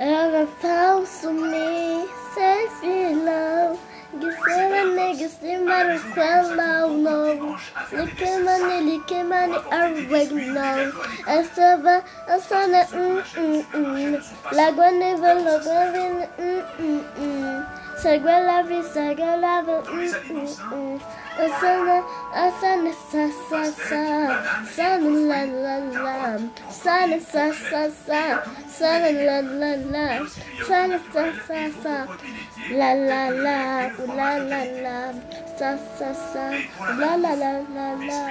Ever found to me, safe in love. Gisela nigga, see my quello no. Lick money, lick money, already know. Estaba, asana, mm mm mm. Lagua neva, lagua vin, mm mm mm. Sagua la vi, sagua la vi, mm mm mm. Asana, asana, sa sa sa. Sana la la la. Sana sa sa sa. Sana la la la. Sana sa sa sa. La la la. La la la. Sa sa sa. La la la la la.